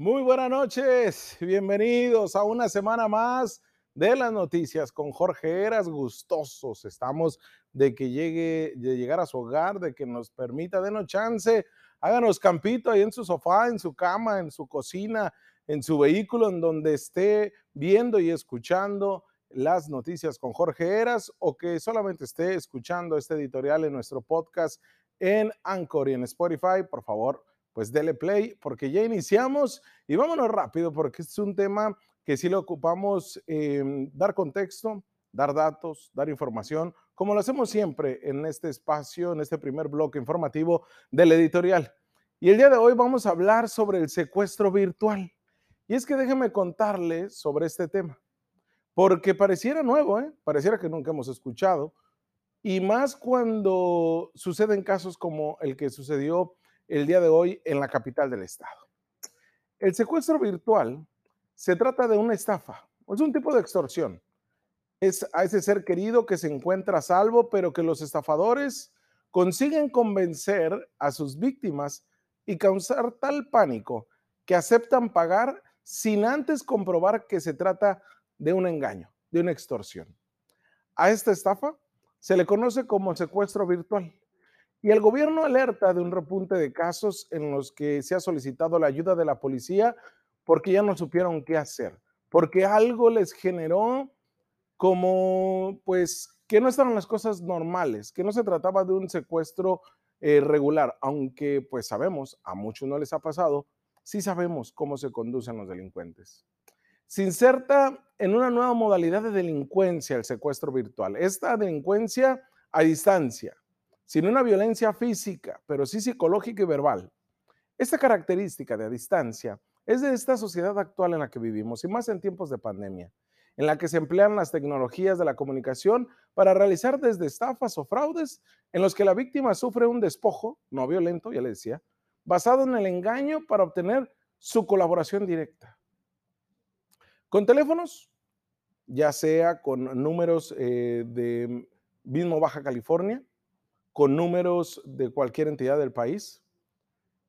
Muy buenas noches, bienvenidos a una semana más de las noticias con Jorge Eras, gustosos estamos de que llegue, de llegar a su hogar, de que nos permita, denos chance, háganos campito ahí en su sofá, en su cama, en su cocina, en su vehículo, en donde esté viendo y escuchando las noticias con Jorge Eras o que solamente esté escuchando este editorial en nuestro podcast en Anchor y en Spotify, por favor, pues dele play porque ya iniciamos y vámonos rápido porque es un tema que sí le ocupamos eh, dar contexto, dar datos, dar información, como lo hacemos siempre en este espacio, en este primer bloque informativo del editorial. Y el día de hoy vamos a hablar sobre el secuestro virtual. Y es que déjenme contarles sobre este tema, porque pareciera nuevo, ¿eh? pareciera que nunca hemos escuchado, y más cuando suceden casos como el que sucedió el día de hoy en la capital del estado. El secuestro virtual se trata de una estafa, es un tipo de extorsión. Es a ese ser querido que se encuentra a salvo, pero que los estafadores consiguen convencer a sus víctimas y causar tal pánico que aceptan pagar sin antes comprobar que se trata de un engaño, de una extorsión. A esta estafa se le conoce como secuestro virtual. Y el gobierno alerta de un repunte de casos en los que se ha solicitado la ayuda de la policía porque ya no supieron qué hacer, porque algo les generó como, pues, que no estaban las cosas normales, que no se trataba de un secuestro eh, regular, aunque pues sabemos, a muchos no les ha pasado, sí sabemos cómo se conducen los delincuentes. Se inserta en una nueva modalidad de delincuencia el secuestro virtual. Esta delincuencia a distancia, sin una violencia física, pero sí psicológica y verbal. Esta característica de a distancia es de esta sociedad actual en la que vivimos y más en tiempos de pandemia, en la que se emplean las tecnologías de la comunicación para realizar desde estafas o fraudes en los que la víctima sufre un despojo, no violento, ya le decía, basado en el engaño para obtener su colaboración directa. Con teléfonos, ya sea con números eh, de mismo Baja California, con números de cualquier entidad del país.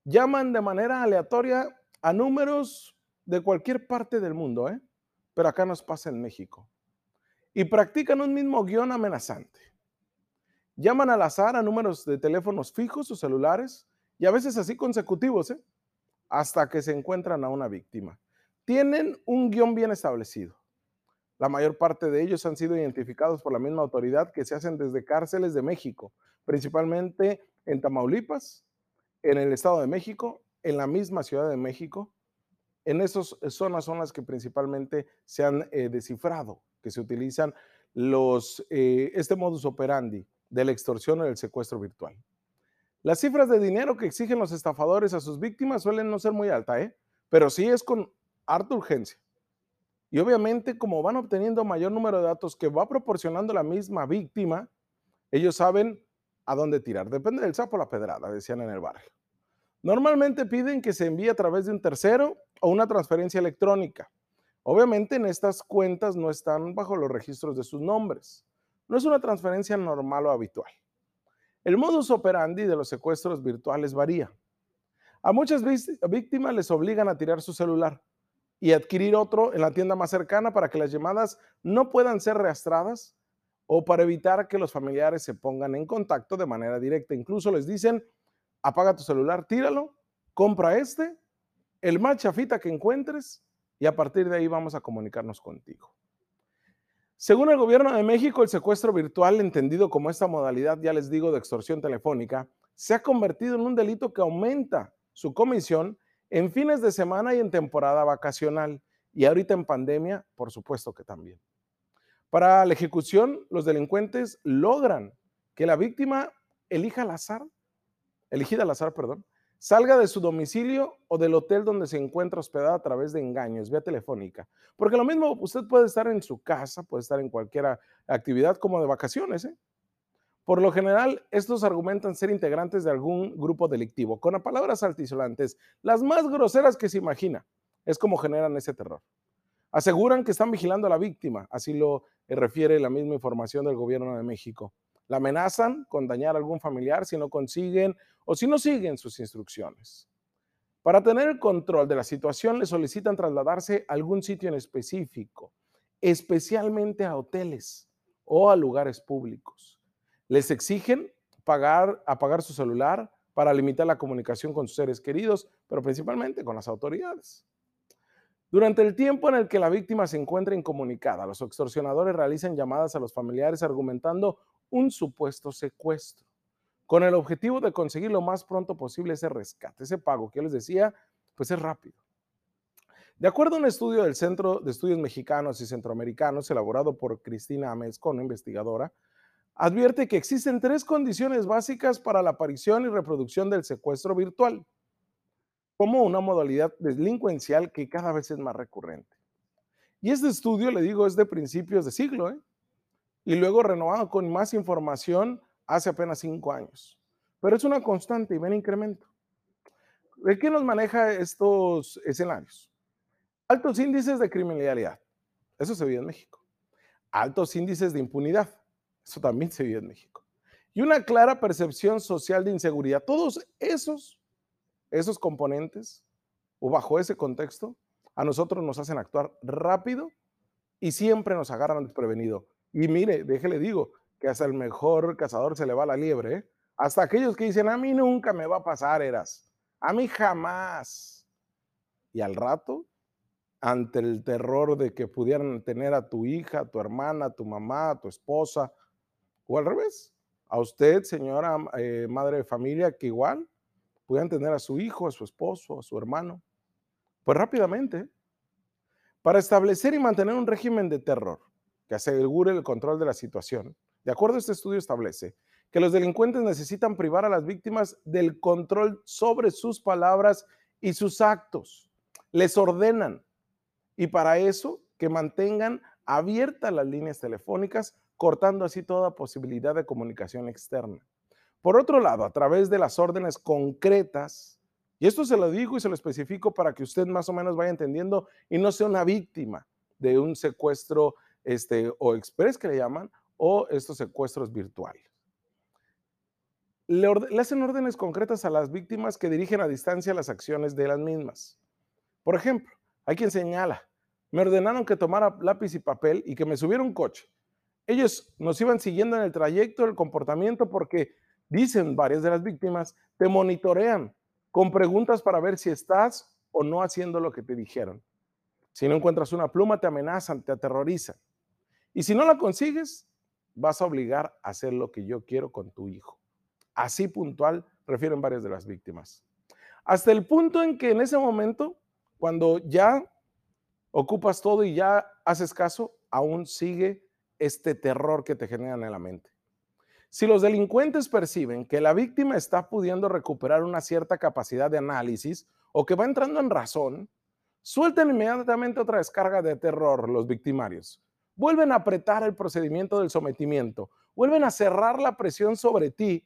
Llaman de manera aleatoria a números de cualquier parte del mundo, ¿eh? pero acá nos pasa en México. Y practican un mismo guion amenazante. Llaman al azar a números de teléfonos fijos o celulares y a veces así consecutivos, ¿eh? hasta que se encuentran a una víctima. Tienen un guion bien establecido. La mayor parte de ellos han sido identificados por la misma autoridad que se hacen desde cárceles de México, principalmente en Tamaulipas, en el Estado de México, en la misma Ciudad de México. En esas zonas son las que principalmente se han eh, descifrado, que se utilizan los, eh, este modus operandi de la extorsión o del secuestro virtual. Las cifras de dinero que exigen los estafadores a sus víctimas suelen no ser muy altas, ¿eh? pero sí es con harta urgencia. Y obviamente, como van obteniendo mayor número de datos que va proporcionando la misma víctima, ellos saben a dónde tirar. Depende del sapo la pedrada, decían en el barrio. Normalmente piden que se envíe a través de un tercero o una transferencia electrónica. Obviamente en estas cuentas no están bajo los registros de sus nombres. No es una transferencia normal o habitual. El modus operandi de los secuestros virtuales varía. A muchas víctimas les obligan a tirar su celular y adquirir otro en la tienda más cercana para que las llamadas no puedan ser reastradas o para evitar que los familiares se pongan en contacto de manera directa. Incluso les dicen, apaga tu celular, tíralo, compra este, el más chafita que encuentres y a partir de ahí vamos a comunicarnos contigo. Según el gobierno de México, el secuestro virtual, entendido como esta modalidad, ya les digo, de extorsión telefónica, se ha convertido en un delito que aumenta su comisión en fines de semana y en temporada vacacional. Y ahorita en pandemia, por supuesto que también. Para la ejecución, los delincuentes logran que la víctima elija al azar, elegida al azar, perdón, salga de su domicilio o del hotel donde se encuentra hospedada a través de engaños, vía telefónica. Porque lo mismo, usted puede estar en su casa, puede estar en cualquier actividad como de vacaciones, ¿eh? Por lo general, estos argumentan ser integrantes de algún grupo delictivo, con palabras altisolantes, las más groseras que se imagina. Es como generan ese terror. Aseguran que están vigilando a la víctima, así lo refiere la misma información del gobierno de México. La amenazan con dañar a algún familiar si no consiguen o si no siguen sus instrucciones. Para tener el control de la situación, le solicitan trasladarse a algún sitio en específico, especialmente a hoteles o a lugares públicos. Les exigen pagar, apagar su celular para limitar la comunicación con sus seres queridos, pero principalmente con las autoridades. Durante el tiempo en el que la víctima se encuentra incomunicada, los extorsionadores realizan llamadas a los familiares argumentando un supuesto secuestro con el objetivo de conseguir lo más pronto posible ese rescate, ese pago que les decía, pues es rápido. De acuerdo a un estudio del Centro de Estudios Mexicanos y Centroamericanos, elaborado por Cristina Amezco, una investigadora, advierte que existen tres condiciones básicas para la aparición y reproducción del secuestro virtual, como una modalidad delincuencial que cada vez es más recurrente. Y este estudio, le digo, es de principios de siglo, ¿eh? y luego renovado con más información hace apenas cinco años. Pero es una constante y ven incremento. ¿De qué nos maneja estos escenarios? Altos índices de criminalidad. Eso se vive en México. Altos índices de impunidad. Eso también se vive en México. Y una clara percepción social de inseguridad. Todos esos, esos componentes o bajo ese contexto, a nosotros nos hacen actuar rápido y siempre nos agarran desprevenido. Y mire, déjele digo, que hasta el mejor cazador se le va la liebre. ¿eh? Hasta aquellos que dicen, a mí nunca me va a pasar, eras. A mí jamás. Y al rato, ante el terror de que pudieran tener a tu hija, a tu hermana, a tu mamá, a tu esposa, o al revés, a usted, señora eh, madre de familia, que igual pudieran tener a su hijo, a su esposo, a su hermano, pues rápidamente, para establecer y mantener un régimen de terror que asegure el control de la situación, de acuerdo a este estudio establece que los delincuentes necesitan privar a las víctimas del control sobre sus palabras y sus actos. Les ordenan y para eso que mantengan abiertas las líneas telefónicas, cortando así toda posibilidad de comunicación externa. Por otro lado, a través de las órdenes concretas, y esto se lo digo y se lo especifico para que usted más o menos vaya entendiendo y no sea una víctima de un secuestro este, o express que le llaman, o estos secuestros virtuales. Le, hacen órdenes concretas a las víctimas que dirigen a distancia las acciones de las mismas. Por ejemplo, hay quien señala, me ordenaron que tomara lápiz y papel y que me subiera un coche. Ellos nos iban siguiendo en el trayecto, el comportamiento, porque dicen varias de las víctimas, te monitorean con preguntas para ver si estás o no haciendo lo que te dijeron. Si no encuentras una pluma, te amenazan, te aterrorizan. Y si no la consigues, vas a obligar a hacer lo que yo quiero con tu hijo. Así puntual refieren varias de las víctimas. Hasta el punto en que en ese momento, cuando ya ocupas todo y ya haces caso, aún sigue este terror que te generan en la mente. Si los delincuentes perciben que la víctima está pudiendo recuperar una cierta capacidad de análisis o que va entrando en razón, suelten inmediatamente otra descarga de terror los victimarios vuelven a apretar el procedimiento del sometimiento, vuelven a cerrar la presión sobre ti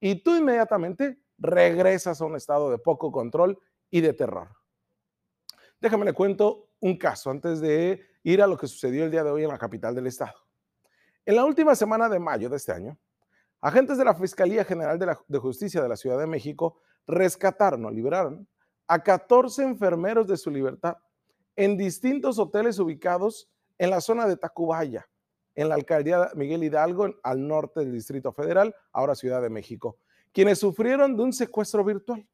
y tú inmediatamente regresas a un estado de poco control y de terror. Déjame le cuento un caso antes de ir a lo que sucedió el día de hoy en la capital del estado. En la última semana de mayo de este año, agentes de la Fiscalía General de, de Justicia de la Ciudad de México rescataron o liberaron a 14 enfermeros de su libertad en distintos hoteles ubicados en la zona de Tacubaya, en la alcaldía Miguel Hidalgo, al norte del Distrito Federal, ahora Ciudad de México, quienes sufrieron de un secuestro virtual.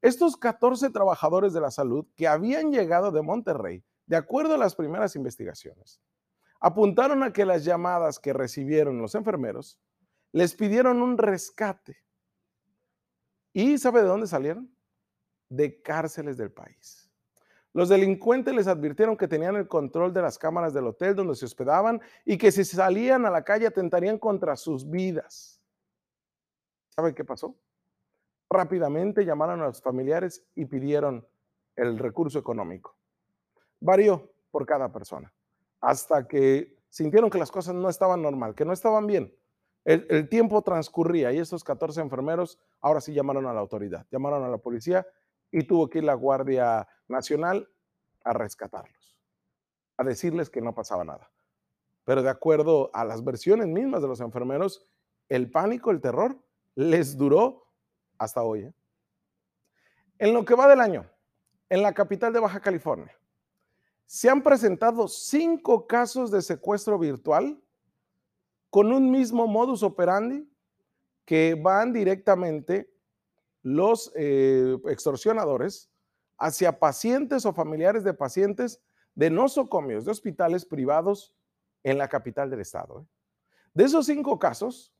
Estos 14 trabajadores de la salud que habían llegado de Monterrey, de acuerdo a las primeras investigaciones, apuntaron a que las llamadas que recibieron los enfermeros les pidieron un rescate. ¿Y sabe de dónde salieron? De cárceles del país. Los delincuentes les advirtieron que tenían el control de las cámaras del hotel donde se hospedaban y que si salían a la calle atentarían contra sus vidas. ¿Saben qué pasó? Rápidamente llamaron a los familiares y pidieron el recurso económico. Varió por cada persona, hasta que sintieron que las cosas no estaban normal, que no estaban bien. El, tiempo transcurría y estos 14 enfermeros ahora sí llamaron a la autoridad, llamaron a la policía y tuvo que ir la Guardia Nacional a rescatarlos, a decirles que no pasaba nada. Pero de acuerdo a las versiones mismas de los enfermeros, el pánico, el terror, les duró hasta hoy. ¿eh? En lo que va del año, en la capital de Baja California, se han presentado cinco casos de secuestro virtual con un mismo modus operandi que van directamente los eh, extorsionadores hacia pacientes o familiares de pacientes de nosocomios, de hospitales privados en la capital del estado. ¿eh? De esos cinco casos,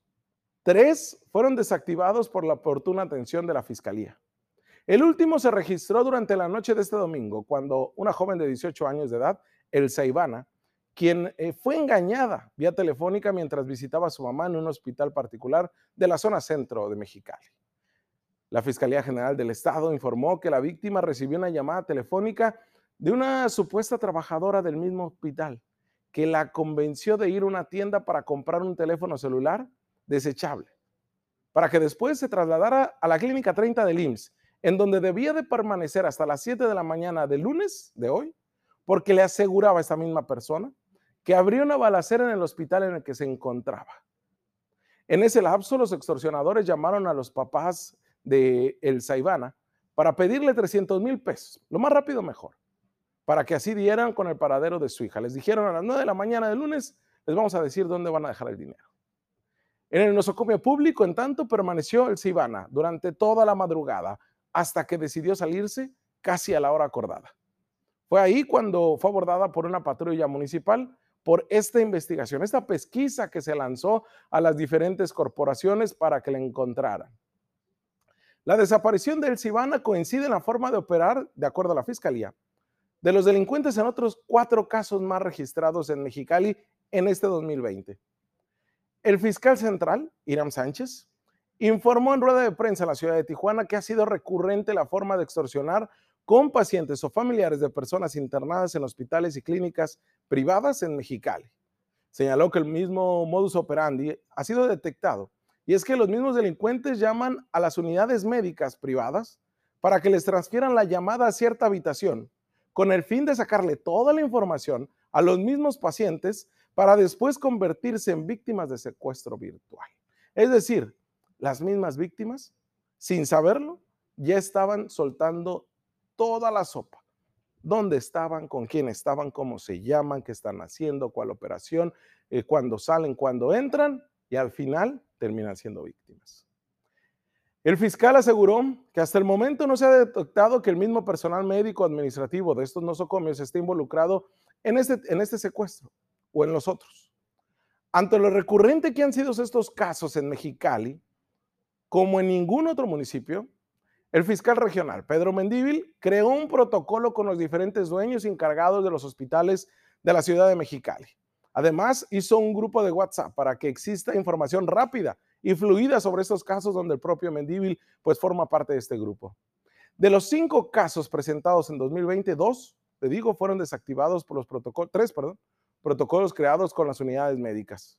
tres fueron desactivados por la oportuna atención de la fiscalía. El último se registró durante la noche de este domingo, cuando una joven de 18 años de edad, Elsa Ivana, quien eh, fue engañada vía telefónica mientras visitaba a su mamá en un hospital particular de la zona centro de Mexicali. La Fiscalía General del Estado informó que la víctima recibió una llamada telefónica de una supuesta trabajadora del mismo hospital que la convenció de ir a una tienda para comprar un teléfono celular desechable, para que después se trasladara a la clínica 30 del IMSS en donde debía de permanecer hasta las 7 de la mañana del lunes de hoy, porque le aseguraba a esta misma persona que habría una balacera en el hospital en el que se encontraba. En ese lapso, los extorsionadores llamaron a los papás de El Saibana para pedirle 300 mil pesos, lo más rápido mejor, para que así dieran con el paradero de su hija. Les dijeron a las 9 de la mañana del lunes, les vamos a decir dónde van a dejar el dinero. En el nosocomio público, en tanto, permaneció el Saibana durante toda la madrugada, hasta que decidió salirse casi a la hora acordada. Fue ahí cuando fue abordada por una patrulla municipal por esta investigación, esta pesquisa que se lanzó a las diferentes corporaciones para que la encontraran. La desaparición de El Cibana coincide en la forma de operar, de acuerdo a la Fiscalía, de los delincuentes en otros cuatro casos más registrados en Mexicali en este 2020. El fiscal central, Iram Sánchez, informó en rueda de prensa en la ciudad de Tijuana que ha sido recurrente la forma de extorsionar con pacientes o familiares de personas internadas en hospitales y clínicas privadas en Mexicali. Señaló que el mismo modus operandi ha sido detectado y es que los mismos delincuentes llaman a las unidades médicas privadas para que les transfieran la llamada a cierta habitación con el fin de sacarle toda la información a los mismos pacientes para después convertirse en víctimas de secuestro virtual. Es decir, las mismas víctimas, sin saberlo, ya estaban soltando toda la sopa. ¿Dónde estaban? ¿Con quién estaban? ¿Cómo se llaman? ¿Qué están haciendo? ¿Cuál operación? Eh, ¿Cuándo salen? ¿Cuándo entran? Y al final terminan siendo víctimas. El fiscal aseguró que hasta el momento no se ha detectado que el mismo personal médico administrativo de estos nosocomios esté involucrado en este, en este secuestro o en los otros. Ante lo recurrente que han sido estos casos en Mexicali, como en ningún otro municipio, el fiscal regional, Pedro Mendívil, creó un protocolo con los diferentes dueños encargados de los hospitales de la ciudad de Mexicali. Además, hizo un grupo de WhatsApp para que exista información rápida y fluida sobre estos casos donde el propio Mendívil pues forma parte de este grupo. De los cinco casos presentados en 2020, dos, te digo, fueron desactivados por los protocolos, protocolos creados con las unidades médicas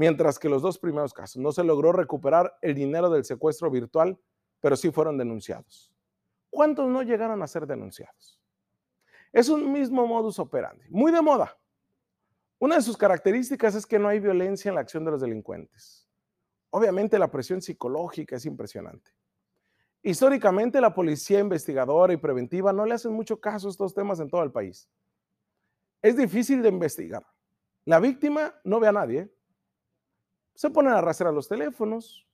mientras que los dos primeros casos no se logró recuperar el dinero del secuestro virtual, pero sí fueron denunciados. ¿Cuántos no llegaron a ser denunciados? Es un mismo modus operandi, muy de moda. Una de sus características es que no hay violencia en la acción de los delincuentes. Obviamente la presión psicológica es impresionante. Históricamente la policía investigadora y preventiva no le hacen mucho caso a estos temas en todo el país. Es difícil de investigar. La víctima no ve a nadie, se ponen a arrastrar los teléfonos,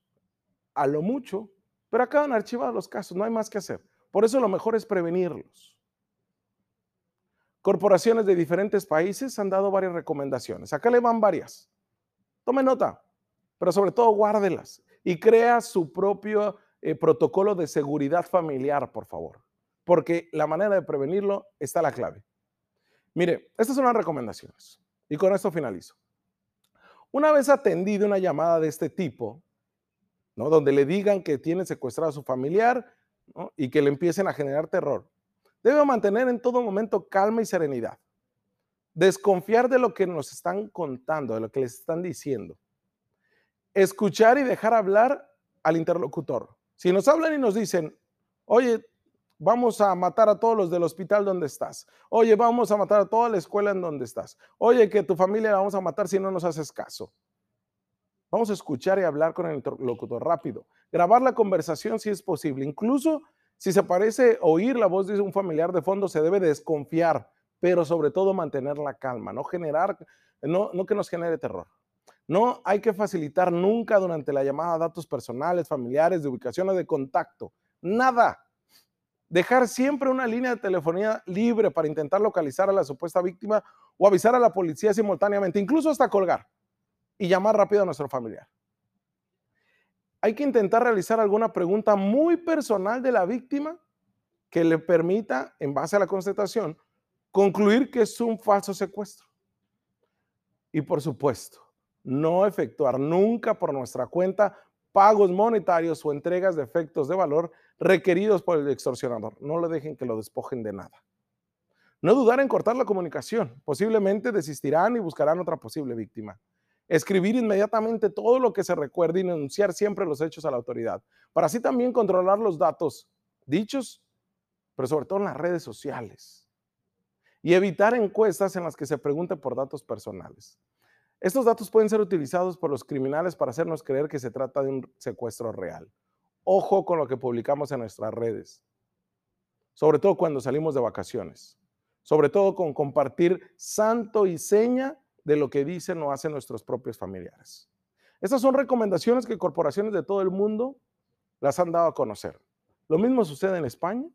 a lo mucho, pero acaban archivados los casos, no hay más que hacer. Por eso lo mejor es prevenirlos. Corporaciones de diferentes países han dado varias recomendaciones. Acá le van varias. Tome nota, pero sobre todo guárdelas y crea su propio eh, protocolo de seguridad familiar, por favor, porque la manera de prevenirlo está la clave. Mire, estas son las recomendaciones y con esto finalizo. Una vez atendido una llamada de este tipo, donde le digan que tiene secuestrado a su familiar y que le empiecen a generar terror, debe mantener en todo momento calma y serenidad. Desconfiar de lo que nos están contando, de lo que les están diciendo. Escuchar y dejar hablar al interlocutor. Si nos hablan y nos dicen, oye, vamos a matar a todos los del hospital donde estás. Oye, vamos a matar a toda la escuela en donde estás. Oye, que tu familia la vamos a matar si no nos haces caso. Vamos a escuchar y hablar con el interlocutor rápido. Grabar la conversación si es posible. Incluso Si se parece oír la voz de un familiar de fondo, se debe desconfiar, pero sobre todo mantener la calma, no generar, no, no que nos genere terror. No hay que facilitar nunca durante la llamada datos personales, familiares, de ubicación o de contacto. Nada. Dejar siempre una línea de telefonía libre para intentar localizar a la supuesta víctima o avisar a la policía simultáneamente, incluso hasta colgar y llamar rápido a nuestro familiar. Hay que intentar realizar alguna pregunta muy personal de la víctima que le permita, en base a la constatación, concluir que es un falso secuestro. Y por supuesto, no efectuar nunca por nuestra cuenta pagos monetarios o entregas de efectos de valor requeridos por el extorsionador. No le dejen que lo despojen de nada. No dudar en cortar la comunicación. Posiblemente desistirán y buscarán otra posible víctima. Escribir inmediatamente todo lo que se recuerde y denunciar siempre los hechos a la autoridad. Para así también controlar los datos dichos, pero sobre todo en las redes sociales. Y evitar encuestas en las que se pregunte por datos personales. Estos datos pueden ser utilizados por los criminales para hacernos creer que se trata de un secuestro real. Ojo con lo que publicamos en nuestras redes, sobre todo cuando salimos de vacaciones, sobre todo con compartir santo y seña de lo que dicen o hacen nuestros propios familiares. Estas son recomendaciones que corporaciones de todo el mundo las han dado a conocer. Lo mismo sucede en España,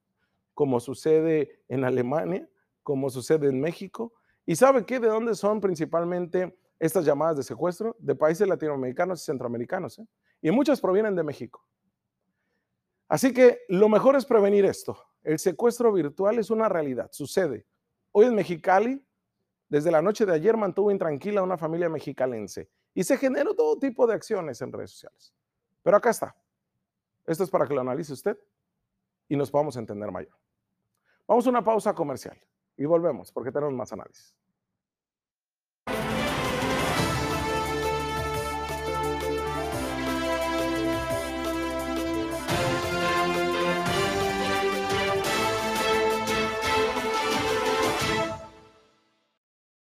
como sucede en Alemania, como sucede en México. ¿Y sabe qué? ¿De dónde son principalmente estas llamadas de secuestro de países latinoamericanos y centroamericanos, ¿eh? y muchas provienen de México. Así que lo mejor es prevenir esto. El secuestro virtual es una realidad, sucede. Hoy en Mexicali, desde la noche de ayer mantuvo intranquila a una familia mexicalense y se generó todo tipo de acciones en redes sociales. Pero acá está. Esto es para que lo analice usted y nos podamos entender mayor. Vamos a una pausa comercial y volvemos porque tenemos más análisis.